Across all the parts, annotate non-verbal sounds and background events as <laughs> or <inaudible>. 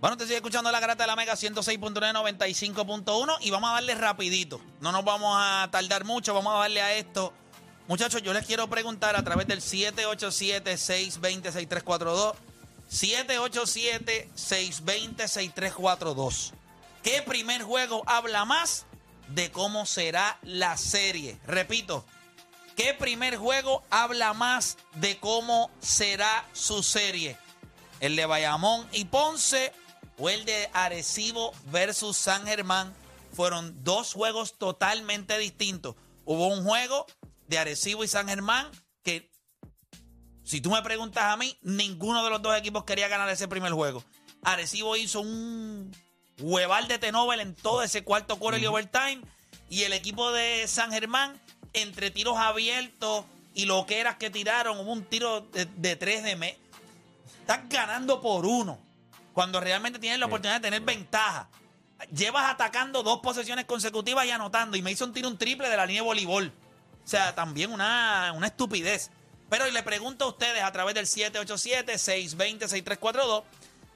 Bueno, te sigue escuchando la garata de la Mega 106.9, 95.1 y vamos a darle rapidito. No nos vamos a tardar mucho, vamos a darle a esto. Muchachos, yo les quiero preguntar a través del 787-620-6342. 787-620-6342. ¿Qué primer juego habla más de cómo será la serie? Repito, ¿qué primer juego habla más de cómo será su serie? ¿El de Bayamón y Ponce o el de Arecibo versus San Germán? Fueron dos juegos totalmente distintos. Hubo un juego de Arecibo y San Germán que si tú me preguntas a mí, ninguno de los dos equipos quería ganar ese primer juego. Arecibo hizo un hueval de Tenovel en todo ese cuarto quarter y overtime. Y el equipo de San Germán, entre tiros abiertos y lo que eras que tiraron, hubo un tiro de, tres de mes. Estás ganando por uno. Cuando realmente tienes la oportunidad de tener ventaja. Llevas atacando dos posesiones consecutivas y anotando. Y un tiro un triple de la línea de voleibol. O sea, también una, una estupidez. Pero le pregunto a ustedes a través del 787-620-6342,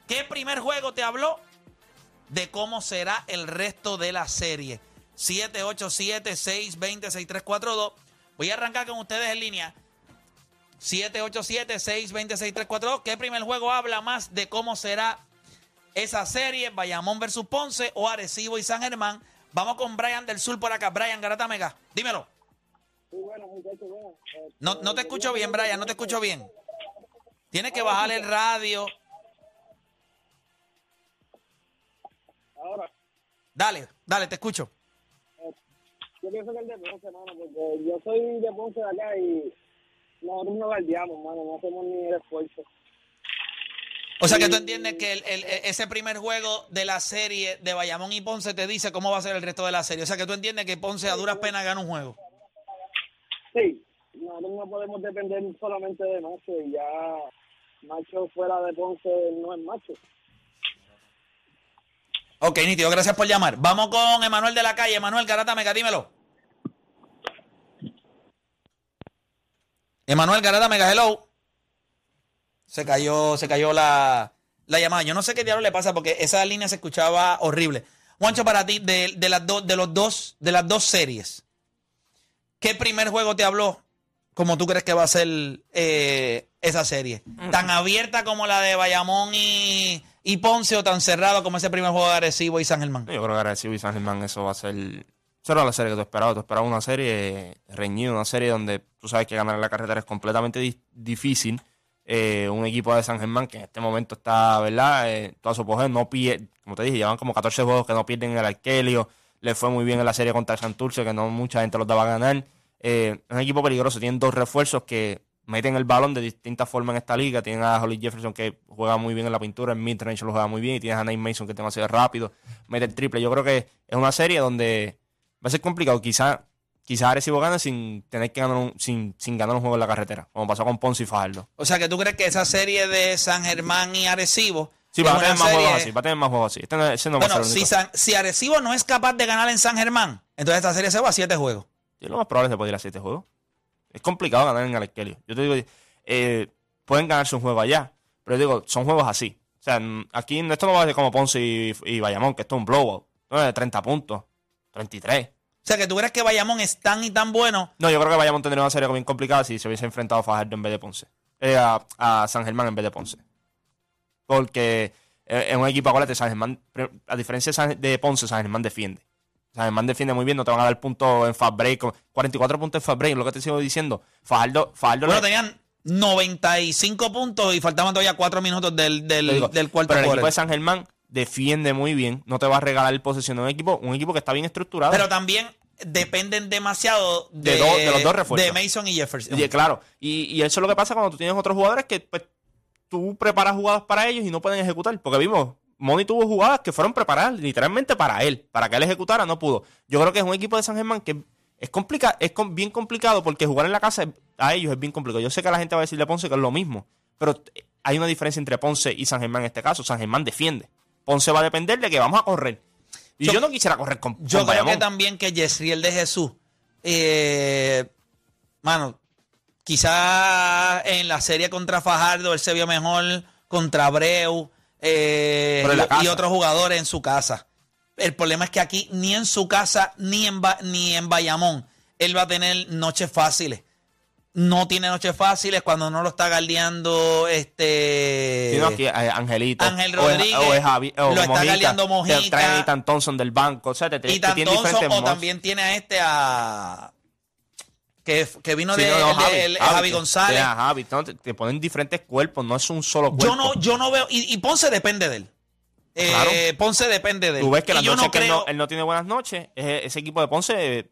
¿qué primer juego te habló de cómo será el resto de la serie? 787-620-6342. Voy a arrancar con ustedes en línea. 787-620-6342. ¿Qué primer juego habla más de cómo será esa serie? Bayamón versus Ponce o Arecibo y San Germán. Vamos con Brian del Sur por acá. Brian Garata Mega. Dímelo. No, no te escucho bien, Brian, no te escucho bien. Tienes que bajar el radio. Ahora. Dale, dale, te escucho. Yo pienso que el de Ponce, mano, porque yo soy de Ponce de acá y nosotros no guardiamos, mano, no hacemos ni el esfuerzo. O sea que tú entiendes que el, el, ese primer juego de la serie de Bayamón y Ponce te dice cómo va a ser el resto de la serie. O sea que tú entiendes que Ponce a duras penas gana un juego. Sí, nosotros no podemos depender solamente de Macho y ya Macho fuera de Ponce no es Macho. Ok, Nítido, gracias por llamar. Vamos con Emanuel de la calle. Emanuel Garata Mega, dímelo. Emanuel Garata Mega, hello. Se cayó, se cayó la, la llamada. Yo no sé qué diablo le pasa porque esa línea se escuchaba horrible. Juancho, para ti, de, de las, dos de, los dos, de las dos series, ¿qué primer juego te habló como tú crees que va a ser eh, esa serie? ¿Tan abierta como la de Bayamón y, y, Ponce o tan cerrado como ese primer juego de Arecibo y San Germán? Yo creo que Arecibo y San Germán eso va a ser... Eso era la serie que tú esperabas. Tú esperabas una serie reñida, una serie donde tú sabes que ganar en la carretera es completamente difícil. Eh, un equipo de San Germán que en este momento está, ¿verdad? Eh, toda su apogeo, no pierde, como te dije, llevan como 14 juegos que no pierden en el Arkelio. Le fue muy bien en la serie contra el Santurce, que no mucha gente los daba a ganar. Eh, es un equipo peligroso, tienen dos refuerzos que meten el balón de distintas formas en esta liga. Tienen a Holly Jefferson que juega muy bien en la pintura, en midrange lo juega muy bien, y tienes a Nate Mason que es demasiado rápido, mete el triple. Yo creo que es una serie donde va a ser complicado. Quizá, quizá Arecibo gane sin tener que ganar un, sin, sin ganar un juego en la carretera, como pasó con Ponce y Fajardo. O sea que tú crees que esa serie de San Germán y Arecibo Sí, va a tener más juegos así, va a tener más juegos así. Este no, no bueno, va a ser si, San, si Arecibo no es capaz de ganar en San Germán, entonces esta serie se va a siete juegos. Sí, lo más probable es que puede ir a siete juegos. Es complicado ganar en Arkelio. Yo te digo, eh, pueden ganarse un juego allá, pero yo digo, son juegos así. O sea, aquí esto no va a ser como Ponce y, y Bayamón, que esto es un blowout. No es de 30 puntos, 33. O sea, que tú crees que Bayamón es tan y tan bueno. No, yo creo que Bayamón tendría una serie bien complicada si se hubiese enfrentado a Fajardo en vez de Ponce. Eh, a, a, San Germán en vez de Ponce. Porque es un equipo, acuérdate, San Germán, a diferencia de, San, de Ponce, San Germán defiende. San Germán defiende muy bien, no te van a dar puntos en fast break. 44 puntos en fast break, lo que te sigo diciendo. Fajardo, Fajardo bueno, le... tenían 95 puntos y faltaban todavía 4 minutos del, del, digo, del cuarto Pero el equipo de San Germán defiende muy bien, no te va a regalar el posesión de un equipo, un equipo que está bien estructurado. Pero también dependen demasiado de, de, do, de los dos refuerzos. De Mason y Jefferson. Y, claro, y, y, eso es lo que pasa cuando tú tienes otros jugadores que pues, tú preparas jugadas para ellos y no pueden ejecutar. Porque vimos, Moni tuvo jugadas que fueron preparadas literalmente para él, para que él ejecutara, no pudo. Yo creo que es un equipo de San Germán que es, complica, es bien complicado porque jugar en la casa a ellos es bien complicado. Yo sé que la gente va a decir de Ponce que es lo mismo, pero hay una diferencia entre Ponce y San Germán en este caso. San Germán defiende. Ponce va a depender de que vamos a correr. Y yo, yo no quisiera correr con Yo con creo Bayamón. que también que Yesriel de Jesús, eh, mano, quizá en la serie contra Fajardo él se vio mejor contra Abreu. eh, y- otros jugadores en su casa. El problema es que aquí ni en su casa ni en, Ba- ni en Bayamón él va a tener noches fáciles. No tiene noches fáciles cuando no lo está galdeando este Sí, no, aquí, eh, Angelito. Ángel o es- Rodríguez, O es, Javi, o lo está Mojica, galeando te Mojica. traen a Ethan Thompson del banco. O sea, te, te, te tiene Thompson, diferentes o también tiene a este a que, que vino Sí, de, no, no, el Javi, el- Javi, Javi González. a Javi, te, ponen diferentes cuerpos, no es un solo cuerpo. Yo no, yo no veo. Y, y Ponce depende de él. Eh, Claro. Ponce depende de él. Tú ves que Y las noches no que él creo. no, él no tiene buenas noches, ese, ese equipo de Ponce eh,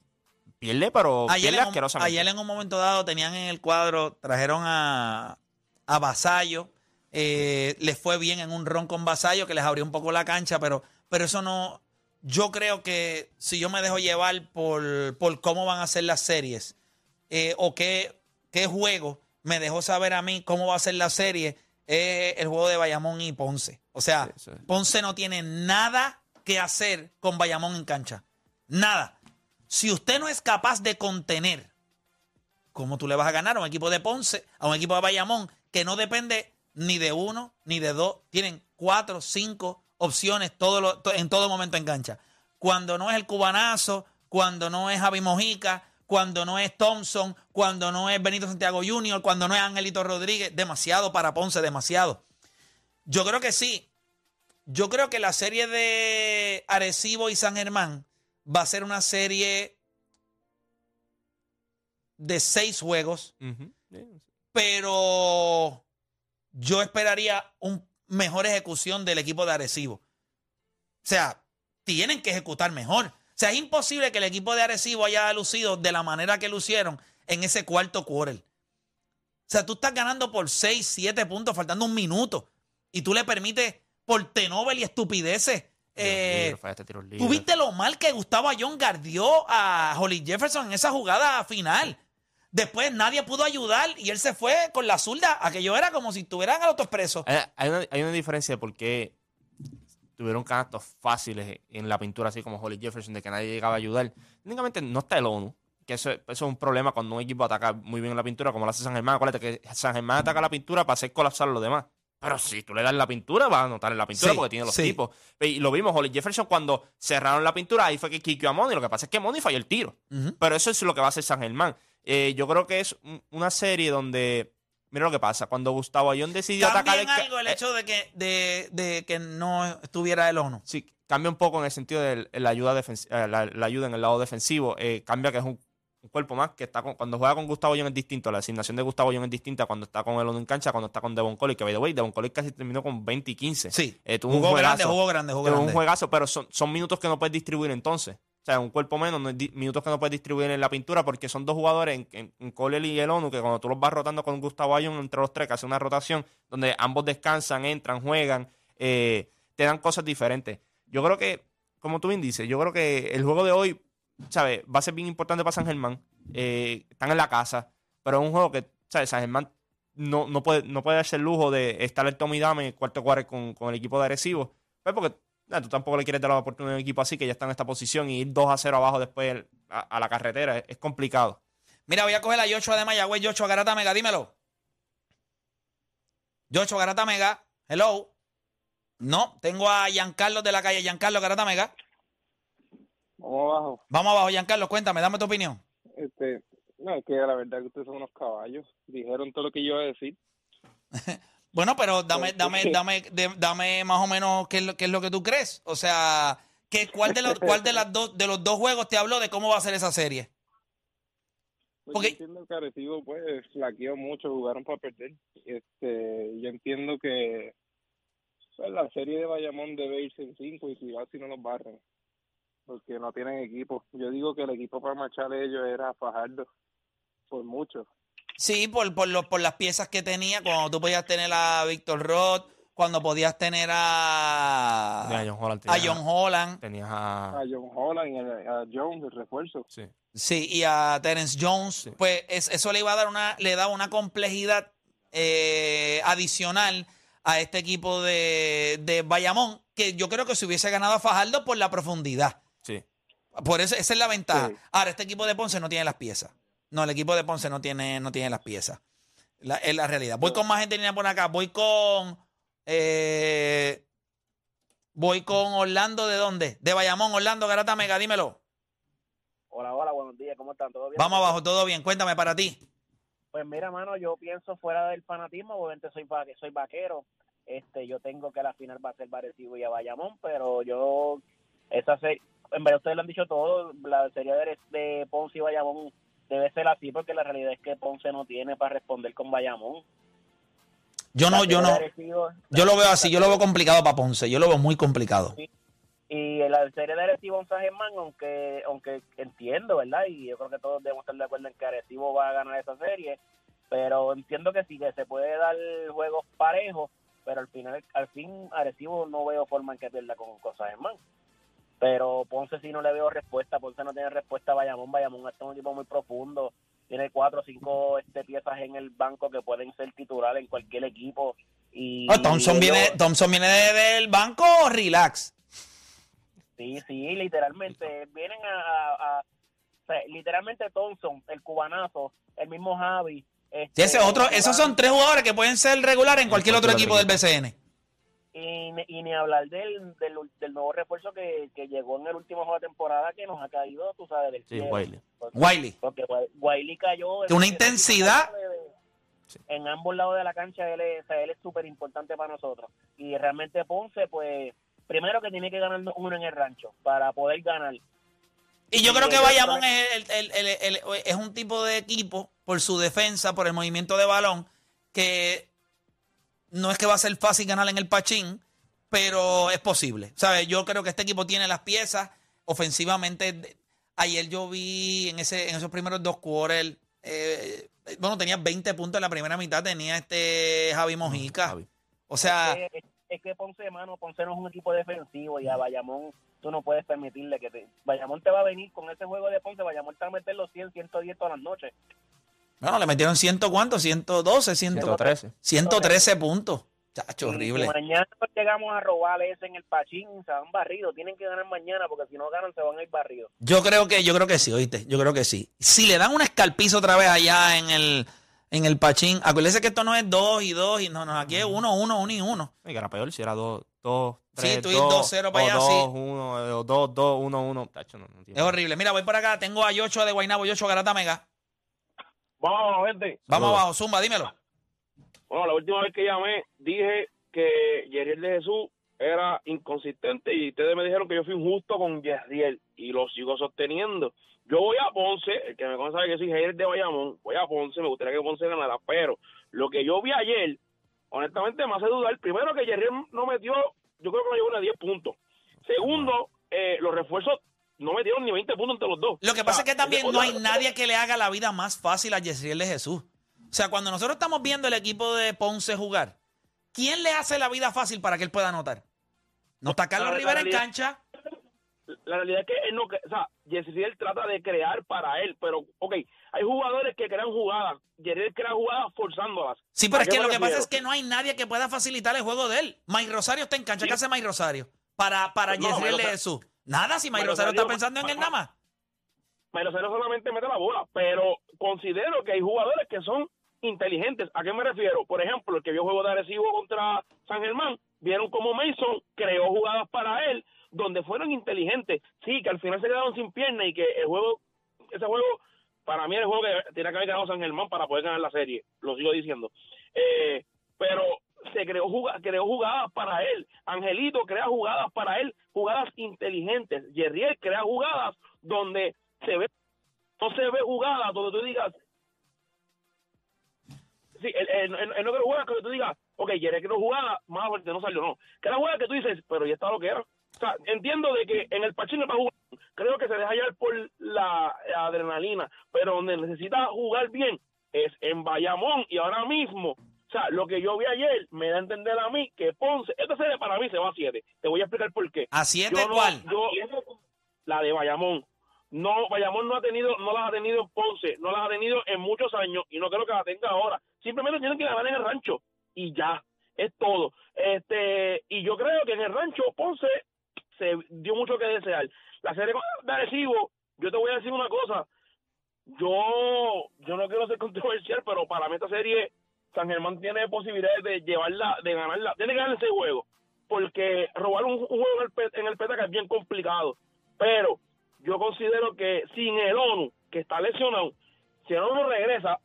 pierde, pero ayer, pierde en asquerosamente. ayer en un momento dado tenían en el cuadro, trajeron a, a Vasallo. eh, les fue bien en un ron con Vasallo que les abrió un poco la cancha, pero, pero eso no. Yo creo que si yo me dejo llevar por, por cómo van a ser las series eh, o qué, qué juego me dejó saber a mí cómo va a ser la serie, es el juego de Bayamón y Ponce. O sea, Sí, sí. Ponce no tiene nada que hacer con Bayamón en cancha. Nada. Si usted no es capaz de contener, ¿cómo tú le vas a ganar a un equipo de Ponce, a un equipo de Bayamón, que no depende ni de uno ni de dos? Tienen cuatro, cinco opciones todo en todo momento en cancha. Cuando no es el cubanazo, cuando no es Javi Mojica, cuando no es Thompson, cuando no es Benito Santiago Jr., cuando no es Angelito Rodríguez, demasiado para Ponce, demasiado. Yo creo que sí. Yo creo que la serie de Arecibo y San Germán va a ser una serie de seis juegos, pero yo esperaría un mejor ejecución del equipo de Arecibo. O sea, tienen que ejecutar mejor. O sea, es imposible que el equipo de Arecibo haya lucido de la manera que lucieron en ese cuarto quarter. O sea, tú estás ganando por 6, 7 puntos, faltando un minuto. Y tú le permites por tenovel y estupideces. Eh, libres, fallaste tiros libres. ¿Tú viste lo mal que Gustavo Ayón guardió a Holly Jefferson en esa jugada final? Después nadie pudo ayudar y él se fue con la zurda. Aquello era como si estuvieran al autoexpreso. Hay, hay una, hay una diferencia de por qué tuvieron canastos fáciles en la pintura, así como Holly Jefferson, de que nadie llegaba a ayudar. Técnicamente no está el ONU, que eso, eso es un problema cuando un equipo ataca muy bien la pintura, como lo hace San Germán. Acuérdate que San Germán ataca la pintura para hacer colapsar a los demás. Pero si tú le das la pintura, vas a anotar en la pintura Sí, porque tiene los sí. tipos. Y lo vimos, Holly Jefferson, cuando cerraron la pintura, ahí fue que quiqueó a Money. Lo que pasa es que Money falló el tiro. Pero eso es lo que va a hacer San Germán. Eh, yo creo que es un- una serie donde. Mira lo que pasa. Cuando Gustavo Ayón decidió atacar Cambia en algo el eh, hecho de que, de, de que no estuviera el ONU. Sí, cambia un poco en el sentido de la ayuda, eh, la, la ayuda en el lado defensivo. eh, cambia que es un, un cuerpo más que está con- cuando juega con Gustavo Young es distinto. La asignación de Gustavo Young es distinta cuando está con el ONU en cancha, cuando está con Devon Coley. Que by the way, Devon Coley casi terminó con 20 y 15. Sí. Eh, tuvo un juegazo. grande, jugó grande, jugó Tuvo grande. un juegazo, pero son, son minutos que no puedes distribuir entonces. O sea, un cuerpo menos, no minutos que no puedes distribuir en la pintura porque son dos jugadores, en, en, en Coley y el ONU, que cuando tú los vas rotando con Gustavo Ayón entre los tres, que hace una rotación donde ambos descansan, entran, juegan, eh, te dan cosas diferentes. Yo creo que, como tú bien dices, yo creo que el juego de hoy, ¿sabes? Va a ser bien importante para San Germán. Eh, están en la casa, pero es un juego que, ¿sabes? San Germán no, no, puede, no puede darse el lujo de estar el Tommy Dame en el cuarto cuarto con, con el equipo de Arecibo. Pues porque tú tampoco le quieres dar la oportunidad a un equipo así que ya está en esta posición y ir 2 a 0 abajo después a, la carretera es, es complicado. Mira, voy a coger a Yocho de Mayagüez, Yocho Garata Mega, dímelo. Yocho Garata Mega, hello. No, tengo a Giancarlo de la calle, Giancarlo Garata Mega. Vamos abajo. Vamos abajo, Giancarlo, cuéntame, dame tu opinión. Este, no, es que la verdad es que ustedes son unos caballos. Dijeron todo lo que yo iba a decir. <laughs> Bueno, pero dame, dame, <laughs> dame, de- dame más o menos qué es lo, qué es lo que tú crees. O sea, ¿qué, cuál de los, cuál de las dos, de los dos juegos te habló de cómo va a ser esa serie? Pues. Yo entiendo que Arecibo pues flaqueó mucho, jugaron para perder. Este, yo entiendo que pues, la serie de Bayamón debe irse en cinco y cuidado si no los barren, porque no tienen equipo. Yo digo que el equipo para marchar ellos era Fajardo, por mucho. Sí, por, por, los, por las piezas que tenía, cuando tú podías tener a Víctor Roth, cuando podías tener a, a John Holland. a tenías John Holland, Tenías a. A John Holland y a, a Jones, el refuerzo. Sí. sí, y a Terence Jones, Sí. pues es- eso le iba a dar una, le da una complejidad eh, adicional a este equipo de, de Bayamón, que yo creo que se hubiese ganado a Fajardo por la profundidad. Sí. Por eso, esa es la ventaja. Sí. Ahora, este equipo de Ponce no tiene las piezas. No, el equipo de Ponce no tiene, no tiene las piezas. La- es la realidad. Voy con más gente en línea por acá. Voy con. eh, Voy con Orlando, ¿de dónde? De Bayamón, Orlando, Garata Mega, dímelo. Hola, hola, buenos días, ¿cómo están? ¿Todo bien? Vamos abajo, todo bien. Cuéntame para ti. Pues mira, mano, yo pienso fuera del fanatismo, obviamente soy, va- soy vaquero, este, yo tengo que la final va a ser Barecibo y a Bayamón, pero yo, esa serie, en verdad ustedes lo han dicho todo, la serie de, de Ponce y Bayamón debe ser así, porque la realidad es que Ponce no tiene para responder con Bayamón. Yo no, yo no. Yo lo veo así, yo lo veo complicado para Ponce. Yo lo veo muy complicado. Y la serie de Arecibo en San Germán, aunque, aunque entiendo, ¿verdad? Y yo creo que todos debemos estar de acuerdo en que Arecibo va a ganar esa serie, pero entiendo que sí, que se puede dar juegos parejos, pero al final, al fin, Arecibo no veo forma en que pierda con, con San Germán. Pero Ponce sí no le veo respuesta, Ponce no tiene respuesta a Bayamón, Bayamón es un equipo muy profundo, tiene cuatro o cinco este, piezas en el banco que pueden ser titulares en cualquier equipo. Y Oh, Thompson, ellos- viene, Thompson viene de- del banco, relax. Sí, sí, literalmente vienen a, a- a- o sea, literalmente Thompson, el cubanazo, el mismo Javi. Sí, Este, ese otro, esos son tres jugadores que pueden ser regulares en cualquier otro cualquier equipo del BCN. Y, ni- y ni hablar del, del, del nuevo refuerzo que, que llegó en el último juego de temporada que nos ha caído, tú sabes, del Sí, cielo. Wiley. Porque, Wiley. porque Wiley cayó. Que una en- intensidad. En ambos lados de la cancha, él es o sea, él es súper importante para nosotros. Y realmente Ponce, pues, primero que tiene que ganar uno en el rancho para poder ganar. Y yo creo que Bayamón es, el- el- el- el- es un tipo de equipo, por su defensa, por el movimiento de balón, que no es que va a ser fácil ganar en el Pachín, pero es posible. ¿Sabes? Yo creo que este equipo tiene las piezas ofensivamente. Ayer yo vi en, ese, en esos primeros dos quarters, eh, bueno, tenía 20 puntos en la primera mitad, tenía este Javi Mojica. Javi. O sea, es, es- es que Ponce, mano, Ponce no es un equipo defensivo y a Bayamón tú no puedes permitirle que te... Bayamón te va a venir con ese juego de Ponce, Bayamón te va a meter los 100, 110 todas las noches. Bueno, le metieron ciento cuánto, 112, 100, 113. 113 puntos. Chacho, horrible. mañana llegamos a robar ese en el Pachín, se van barridos, tienen que ganar mañana porque si no ganan se van a ir barridos. Yo creo que, yo creo que sí, oíste. Yo creo que sí. Si le dan un escalpizo otra vez allá en el, en el Pachín, acuérdese que esto no es dos y dos, y no, no, aquí es uno, uno, uno y uno. Y que era peor si era 2, 2, Sí, 3, tú ir 2-0 para allá, 2, sí. 1, 2, 2, 1, 1. Tacho, no, Es horrible. Mira, voy por acá, tengo a Yocho de Guaynabo, Yocho Garata Mega. Vamos, gente. Vamos abajo, Zumba, dímelo. Bueno, la última vez que llamé dije que Yeriel de Jesús era inconsistente y ustedes me dijeron que yo fui injusto con Yeriel y lo sigo sosteniendo. Yo voy a Ponce, el que me conoce sabe que soy Jair de Bayamón, voy a Ponce, me gustaría que Ponce ganara, pero lo que yo vi ayer, honestamente me hace dudar, primero que Yeriel no metió, yo creo que no llegó ni a 10 puntos. Segundo, eh, los refuerzos no metieron ni 20 puntos entre los dos. Lo que O pasa sea, es que también no hay nadie que le haga la vida más fácil a Yesriel de Jesús. O sea, cuando nosotros estamos viendo el equipo de Ponce jugar, ¿quién le hace la vida fácil para que él pueda anotar? ¿No está Carlos La- la Rivera en cancha? la realidad es que él no, o sea, Yesriel trata de crear para él, pero, ok, hay jugadores que crean jugadas, Yesriel crea jugadas forzándolas. Sí, pero ¿A es que lo que pasa es que no hay nadie que pueda facilitar el juego de él. Mike Rosario está en cancha. ¿Qué hace Mike Rosario? Para, para No, Yesriel de Jesús. Nada, si Mike Rosario está pensando en él nada más. Pero no solamente mete la bola, pero considero que hay jugadores que son inteligentes. ¿A qué me refiero? Por ejemplo, el que vio juego de Arecibo contra San Germán, vieron cómo Mason creó jugadas para él, donde fueron inteligentes. Sí, que al final se quedaron sin pierna y que el juego, ese juego, para mí es el juego que tiene que haber ganado San Germán para poder ganar la serie, lo sigo diciendo. Eh, pero se creó, creó jugadas para él. Angelito crea jugadas para él, jugadas inteligentes. Jerriel crea jugadas donde se ve, no se ve jugadas donde tú digas, sí, él, él- él- él no crea jugadas que tú digas, ok, Jerriel creó jugadas, más fuerte no salió, no. Crea jugadas que tú dices, pero ya está lo que era. O sea, entiendo de que en el Pachino para jugar, creo que se deja hallar por la, la adrenalina, pero donde necesita jugar bien es en Bayamón y ahora mismo, o sea, lo que yo vi ayer me da a entender a mí que Ponce, esta serie para mí se va a 7. Te voy a explicar por qué. ¿A siete Yo no- cuál? yo- la de Bayamón. No, Bayamón no ha tenido, no las ha tenido en Ponce, no las ha tenido en muchos años y no creo que la tenga ahora. Simplemente tienen que ganar en el rancho y ya, es todo. Este, y yo creo que en el rancho Ponce se dio mucho que desear. La serie de Arecibo, yo te voy a decir una cosa, yo, yo no quiero ser <laughs> controversial, pero para mí esta serie San Germán tiene posibilidades de llevarla, de ganarla, tiene que ganar ese juego, porque robar un, un juego en el, P- en el PTK es bien complicado. Pero yo considero que sin el ONU, que está lesionado, si el ONU regresa,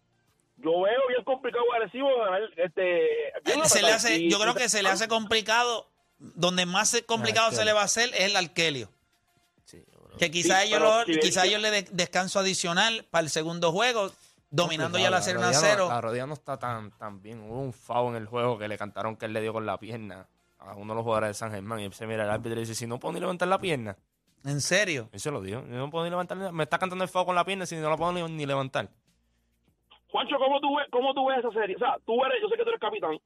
yo veo bien complicado agresivo ganar este. bien Se le hace, Y- yo creo que se le hace complicado. Donde más complicado se le va a hacer es el. Sí, creo. Que quizá Sí, ellos, pero lo- si- quizá ellos le de- descanso adicional para el segundo juego, dominando ya la serie 1 a rodilla no- 0. La rodilla no está tan, tan bien. Hubo un foul en el juego que le cantaron que él le dio con la pierna a uno de los jugadores de San Germán. Y se mira el árbitro y dice, si no puedo ni levantar la pierna. En serio. Él se lo dio. Yo no puedo ni levantar. Me está cantando el foul con la pierna si no la puedo ni, ni levantar. Juancho, ¿cómo tú, ves, ¿cómo tú ves esa serie? O sea, tú eres, yo sé que tú eres capitán,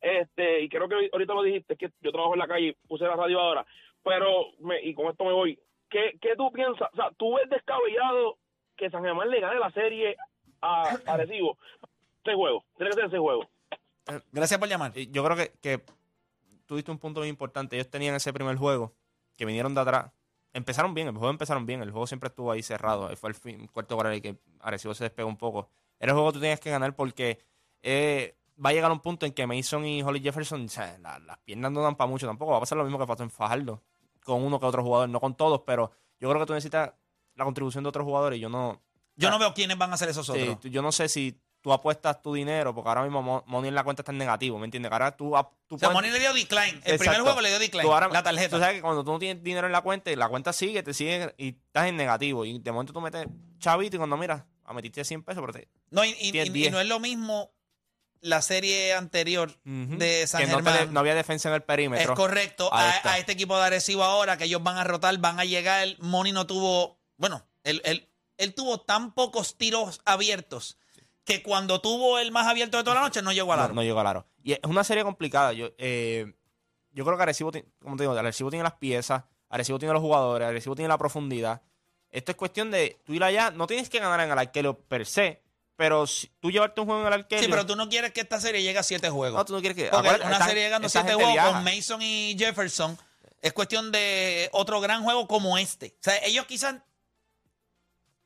este, y creo que ahorita lo dijiste, que yo trabajo en la calle, puse la radio ahora, pero, me, y con esto me voy, ¿qué, ¿qué tú piensas? O sea, ¿tú ves descabellado que San Germán le gane la serie a Arecibo? Ese juego, tiene que ser ese juego. Gracias por llamar. Y Yo creo que, que tuviste un punto muy importante. Ellos tenían ese primer juego que vinieron de atrás. Empezaron bien, el juego empezaron bien. El juego siempre estuvo ahí cerrado. Fue el fin, cuarto cuarto que Arecibo se despegó un poco. Era el juego que tú tenías que ganar porque eh, va a llegar un punto en que Mason y Holly Jefferson, o sea, la- las piernas no dan para mucho tampoco. Va a pasar lo mismo que pasó en Fajardo. Con uno que otro jugador, no con todos, pero yo creo que tú necesitas la contribución de otros jugadores. Yo no, Yo no veo quiénes van a ser esos otros. yo no sé si tú apuestas tu dinero, porque ahora mismo Mo- Money en la cuenta está en negativo, ¿me entiendes? Ahora tú, tú O sea, puedes- Moni le dio decline. El primer juego le dio decline. ahora- la tarjeta. Tú sabes que cuando tú no tienes dinero en la cuenta y la cuenta sigue, te sigue y estás en negativo. Y de momento tú metes chavito y cuando miras, a metiste 100 pesos, pero te, no, y, y- tienes y- y 10. no es lo mismo la serie anterior de San que no, te- Germán. no había defensa en el Es perímetro. correcto. Ahí A, este equipo de Arecibo ahora, que ellos van a rotar, van a llegar. Moni no tuvo. Bueno, él, él, él tuvo tan pocos tiros abiertos que cuando tuvo el más abierto de toda la noche no llegó al no, aro. no llegó al aro. Y es una serie complicada. Yo, eh, yo creo que Arecibo, como te digo, Arecibo tiene las piezas, Arecibo tiene los jugadores, Arecibo tiene la profundidad. Esto es cuestión de tú ir allá, no tienes que ganar en el arquero per se, pero si tú llevarte un juego en el arquero. Sí, pero tú no quieres que esta serie llegue a siete juegos. No, tú no quieres que. Porque una esta- serie llegando a siete juegos viaja. con Mason y Jefferson es cuestión de otro gran juego como este. O sea, ellos quizás.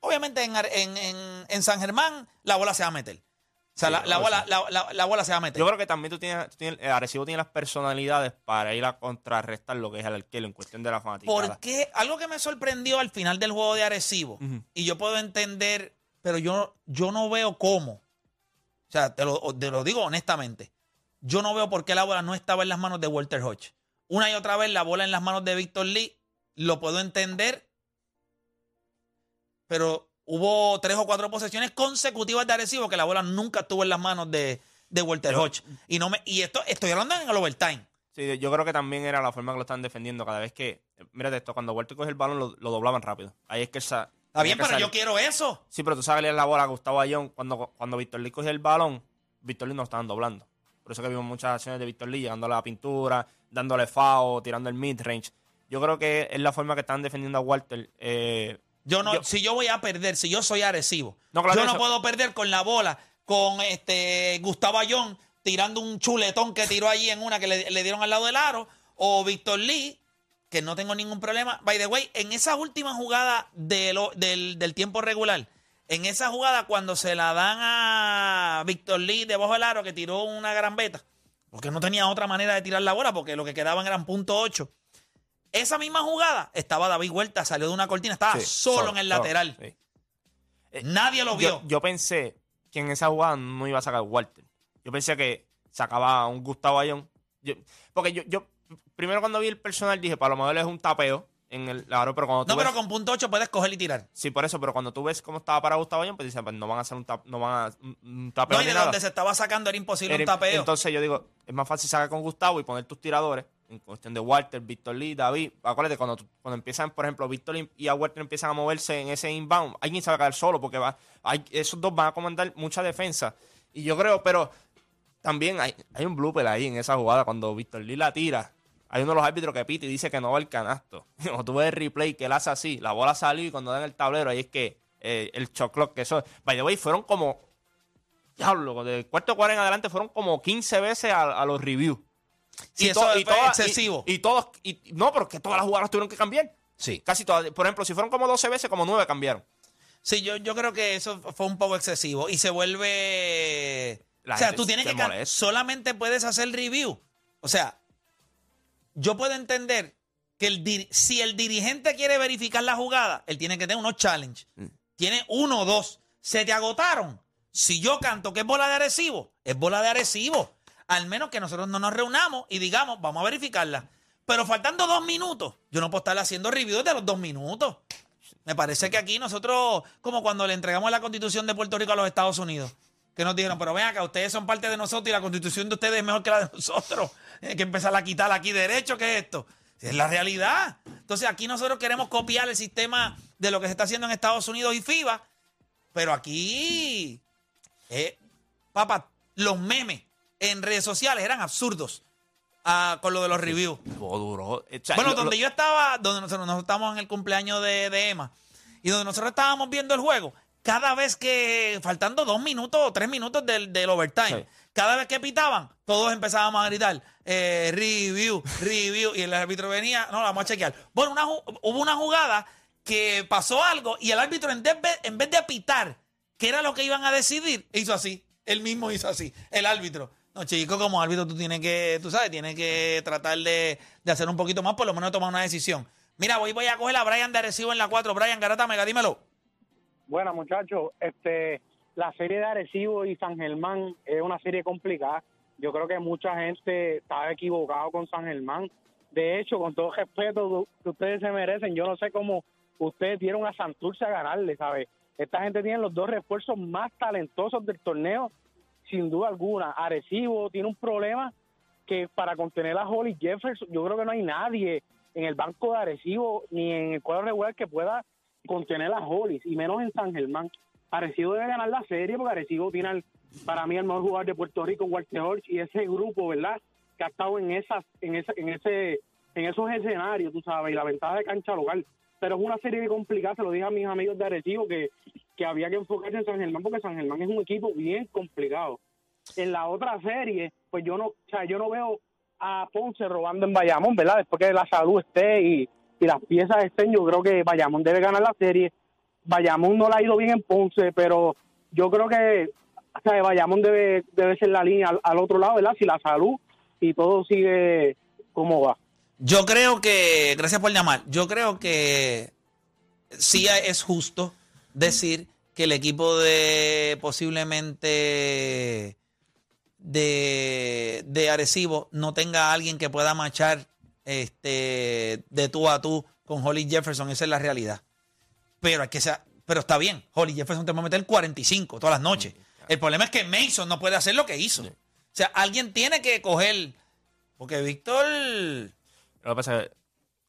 Obviamente en, en, en- en San Germán la bola se va a meter. O sea, Sí, la, la bola, la, la- la bola se va a meter. Yo creo que también tú tienes, tú tienes- el Arecibo tiene las personalidades para ir a contrarrestar lo que es el arquero en cuestión de la fanaticada. ¿Por qué? Algo que me sorprendió al final del juego de Arecibo, y yo puedo entender, pero yo, yo no veo cómo. O sea, te lo, te lo digo honestamente. Yo no veo por qué la bola no estaba en las manos de Walter Hodge. Una y otra vez la bola en las manos de Víctor Lee, lo puedo entender, pero hubo tres o cuatro posesiones consecutivas de Arecibo que la bola nunca estuvo en las manos de, de Walter Yo- Hodge. Y, no me, y esto estoy hablando en el overtime. Sí, yo creo que también era la forma que lo estaban defendiendo cada vez que. Mírate esto, cuando Walter coge el balón lo, lo doblaban rápido. Ahí es que sa- Está bien, pero yo quiero eso. Sí, pero tú sabes la bola a Gustavo Ayón. Cuando, cuando Víctor Lee cogía el balón, Víctor Lee no lo estaban doblando. Por eso que vimos muchas acciones de Víctor Lee llegando a la pintura, dándole FAO, tirando el mid-range. Yo creo que es la forma que están defendiendo a Walter. Eh, Yo no, Yo- si yo voy a perder, si yo soy agresivo, No, claro, yo no eso- puedo perder con la bola, con este Gustavo Ayón tirando un chuletón que tiró allí en una que le, le dieron al lado del aro, o Víctor Lee, que no tengo ningún problema. By the way, en esa última jugada de lo- del, del tiempo regular, en esa jugada cuando se la dan a Víctor Lee debajo del aro que tiró una gran beta, porque no tenía otra manera de tirar la bola, porque lo que quedaban eran punto ocho. Esa misma jugada estaba David Huerta, salió de una cortina, estaba sí, solo, en el lateral. sí. Nadie lo vio. Yo, yo pensé que en esa jugada no iba a sacar Walter. Yo pensé que sacaba a un Gustavo Ayón. Yo- porque yo, yo, primero cuando vi el personal dije, para lo mejor es un tapeo en el aro, pero cuando tú no, pero ves- con punto 8 puedes coger y tirar. Sí, por eso, pero cuando tú ves cómo estaba para Gustavo Ayón, pues dices, pues no van a hacer un, tap- no van a, un, un tapeo No, y ni de nada. donde se estaba sacando era imposible Era- un tapeo. Entonces yo digo, es más fácil sacar con Gustavo y poner tus tiradores en cuestión de Walter, Víctor Lee, David. Acuérdate, cuando, cuando empiezan, por ejemplo, Víctor y a Walter empiezan a moverse en ese inbound, alguien se va a caer solo porque va, esos dos van a comandar mucha defensa. Y yo creo, pero también hay, hay un blooper ahí en esa jugada cuando Víctor Lee la tira. Hay uno de los árbitros que pita y dice que no va al canasto. <laughs> Cuando tú ves el replay que él hace así, la bola salió y cuando dan el tablero, ahí es que eh, el shot clock, que eso, by the way, fueron como Diablo, del cuarto cuarto en adelante fueron como 15 veces a, a los reviews. Sí, eso fue excesivo. Y, y todos, y, no, pero que todas las jugadas tuvieron que cambiar. Sí. Casi todas. Por ejemplo, si fueron como 12 veces, como 9 cambiaron. Sí, yo, yo creo que eso fue un poco excesivo. Y se vuelve. La o sea, tú tienes se que. molesta. Solamente puedes hacer review. O sea, yo puedo entender que el si el dirigente quiere verificar la jugada, él tiene que tener unos challenge. Tiene uno o dos. Se te agotaron. Si yo canto que es bola de Arecibo, es bola de Arecibo. Al menos que nosotros no nos reunamos y digamos, vamos a verificarla. Pero faltando dos minutos, yo no puedo estar haciendo reviews de los dos minutos. Me parece que aquí nosotros, como cuando le entregamos la constitución de Puerto Rico a los Estados Unidos, que nos dijeron, pero ven acá, ustedes son parte de nosotros y la constitución de ustedes es mejor que la de nosotros. <laughs> Hay que empezar a quitar aquí derecho, ¿qué es esto? Es la realidad. Entonces aquí nosotros queremos copiar el sistema de lo que se está haciendo en Estados Unidos y FIBA, pero aquí, eh, papá, los memes en redes sociales eran absurdos ah, con lo de los reviews. Estuvo duro. O sea, Bueno, lo- donde yo estaba, donde nosotros, nosotros estábamos en el cumpleaños de, de Emma, y donde nosotros estábamos viendo el juego, cada vez que, faltando dos minutos o tres minutos del, del overtime, Sí. cada vez que pitaban, todos empezábamos a gritar, eh, review, review, y el árbitro venía, no, la vamos a chequear. Bueno, una ju- hubo una jugada que pasó algo, y el árbitro en vez, en vez de pitar, que era lo que iban a decidir, hizo así. Él mismo hizo así, el árbitro. No, chico, como árbitro tú tienes que, tú sabes, tienes que tratar de, de hacer un poquito más, por lo menos tomar una decisión. Mira, voy, voy a coger a Brian de Arecibo en la 4. Brian Garata Mega, dímelo. Bueno, muchachos, este, la serie de Arecibo y San Germán es una serie complicada. Yo creo que mucha gente estaba equivocado con San Germán. De hecho, con todo respeto que ustedes se merecen, yo no sé cómo ustedes dieron a Santurce a ganarle, ¿sabes? Esta gente tiene los dos refuerzos más talentosos del torneo, sin duda alguna. Arecibo tiene un problema que para contener a Holly Jefferson, yo creo que no hay nadie en el banco de Arecibo ni en el cuadro regular que pueda contener a Hollis, y menos en San Germán. Arecibo debe ganar la serie porque Arecibo tiene, al- para mí, el mejor jugador de Puerto Rico, Walter Hodge, y ese grupo, ¿verdad? Que ha estado en esas, en ese, en ese, en esos escenarios, tú sabes, y la ventaja de cancha local. Pero es una serie complicada, se lo dije a mis amigos de Arecibo, que, que había que enfocarse en San Germán porque San Germán es un equipo bien complicado. En la otra serie, pues yo no, o sea, yo no veo a Ponce robando en Bayamón, ¿verdad? Después que la salud esté y, y las piezas estén, yo creo que Bayamón debe ganar la serie. Bayamón no le ha ido bien en Ponce, pero yo creo que o sea, Bayamón debe, debe ser la línea al, al otro lado, ¿verdad? Si la salud y todo sigue como va. Yo creo que, gracias por llamar, yo creo que sí es justo decir que el equipo de posiblemente de, de Arecibo no tenga a alguien que pueda marchar este, de tú a tú con Holly Jefferson, esa es la realidad. Pero hay que ser, pero está bien, Holly Jefferson te va a meter 45 todas las noches. El problema es que Mason no puede hacer lo que hizo. O sea, alguien tiene que coger, porque Víctor... Lo que pasa es que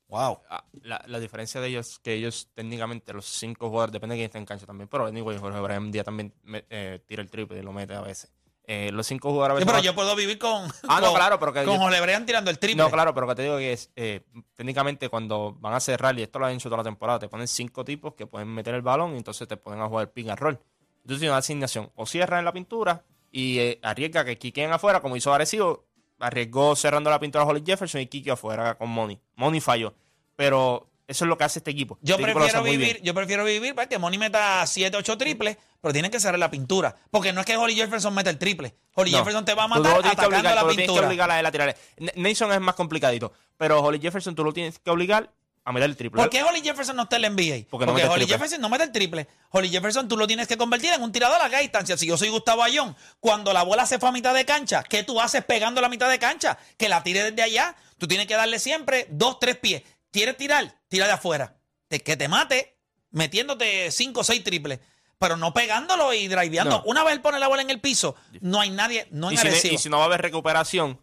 Wow. ah, la, la diferencia de ellos es que ellos técnicamente, los cinco jugadores, depende de quién esté en cancha también, pero anyway, Jorge Brian Díaz también me- eh, tira el triple y lo mete a veces. Eh, los cinco jugadores a Sí, pero yo puedo vivir con. Ah, no, con- claro, pero que Con yo- Jorge Brian tirando el triple. No, claro, pero que te digo que es, eh, técnicamente cuando van a cerrar, y esto lo han hecho toda la temporada, te ponen cinco tipos que pueden meter el balón y entonces te ponen a jugar pick and roll. Entonces tienes una asignación, o cierran en la pintura y eh, arriesga que quiquen afuera, como hizo Arecibo, arriesgó cerrando la pintura a Holly Jefferson y Kiki afuera con Money. Money falló. Pero eso es lo que hace este equipo. Yo Este lo prefiero vivir, yo prefiero vivir para que Money meta 7, 8 triples, pero tienen que cerrar la pintura. Porque no es que Holly Jefferson meta el triple. Holly No. Jefferson te va a Tú matar lo tienes que atacando obligar, la tú lo tienes que pintura. obligar a él a tirar. N- Nason es más complicadito, pero Holly Jefferson tú lo tienes que obligar a meter el triple. ¿Por qué Holly Jefferson no está en la NBA? Porque no Holly. Jefferson no mete el triple. Holly Jefferson tú lo tienes que convertir en un tirador a larga distancia. Si yo soy Gustavo Ayón, cuando la bola se fue a mitad de cancha, ¿qué tú haces pegando la mitad de cancha? Que la tire desde allá. Tú tienes que darle siempre dos, tres pies. ¿Quieres tirar? Tira de afuera. Que te mate metiéndote cinco o seis triples. Pero no pegándolo y driveando. No. Una vez él pone la bola en el piso, no hay nadie, no y, en si, y si no va a haber recuperación,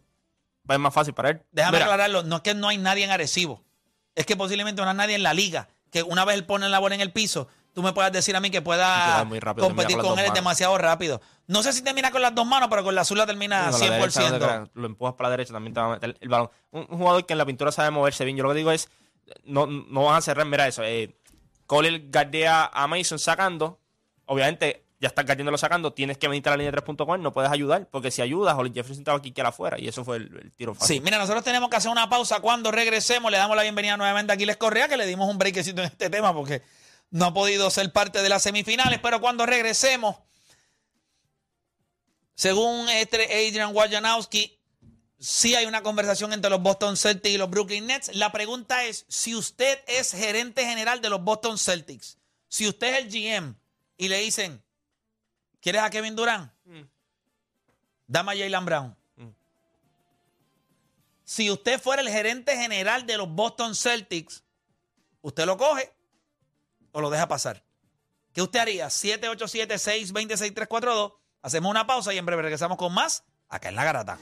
va a ser más fácil para él. Déjame Mira, aclararlo, no es que no hay nadie en Arecibo. Es que posiblemente no hay nadie en la liga. Que una vez él pone la bola en el piso, tú me puedas decir a mí que pueda rápido, competir con él es demasiado rápido. No sé si termina con las dos manos, pero con la azul la termina con la derecha, no te 100%. creas, lo empujas para la derecha, también te va a meter el balón. Un, un jugador que en la pintura sabe moverse bien. Yo lo que digo es, no, no van a cerrar, mira eso. Eh, Cole guardea a Mason sacando. Obviamente, ya estás guardiándolo sacando. Tienes que venir a la línea de tres puntos con él. No puedes ayudar, porque si ayudas, Holly Jefferson estaba aquí que era afuera. Y eso fue el, el tiro fácil. Sí, mira, nosotros tenemos que hacer una pausa. Cuando regresemos, le damos la bienvenida nuevamente a Aquiles Correa, que le dimos un breakcito en este tema porque no ha podido ser parte de las semifinales. Pero cuando regresemos, según este Adrian Wajanowski, sí hay una conversación entre los Boston Celtics y los Brooklyn Nets. La pregunta es, si usted es gerente general de los Boston Celtics, si usted es el GM y le dicen, ¿quieres a Kevin Durant? Dame a Jalen Brown. Mm. Si usted fuera el gerente general de los Boston Celtics, ¿usted lo coge o lo deja pasar? ¿Qué usted haría? 787-626-342. Hacemos una pausa y en breve regresamos con más acá en La Garata.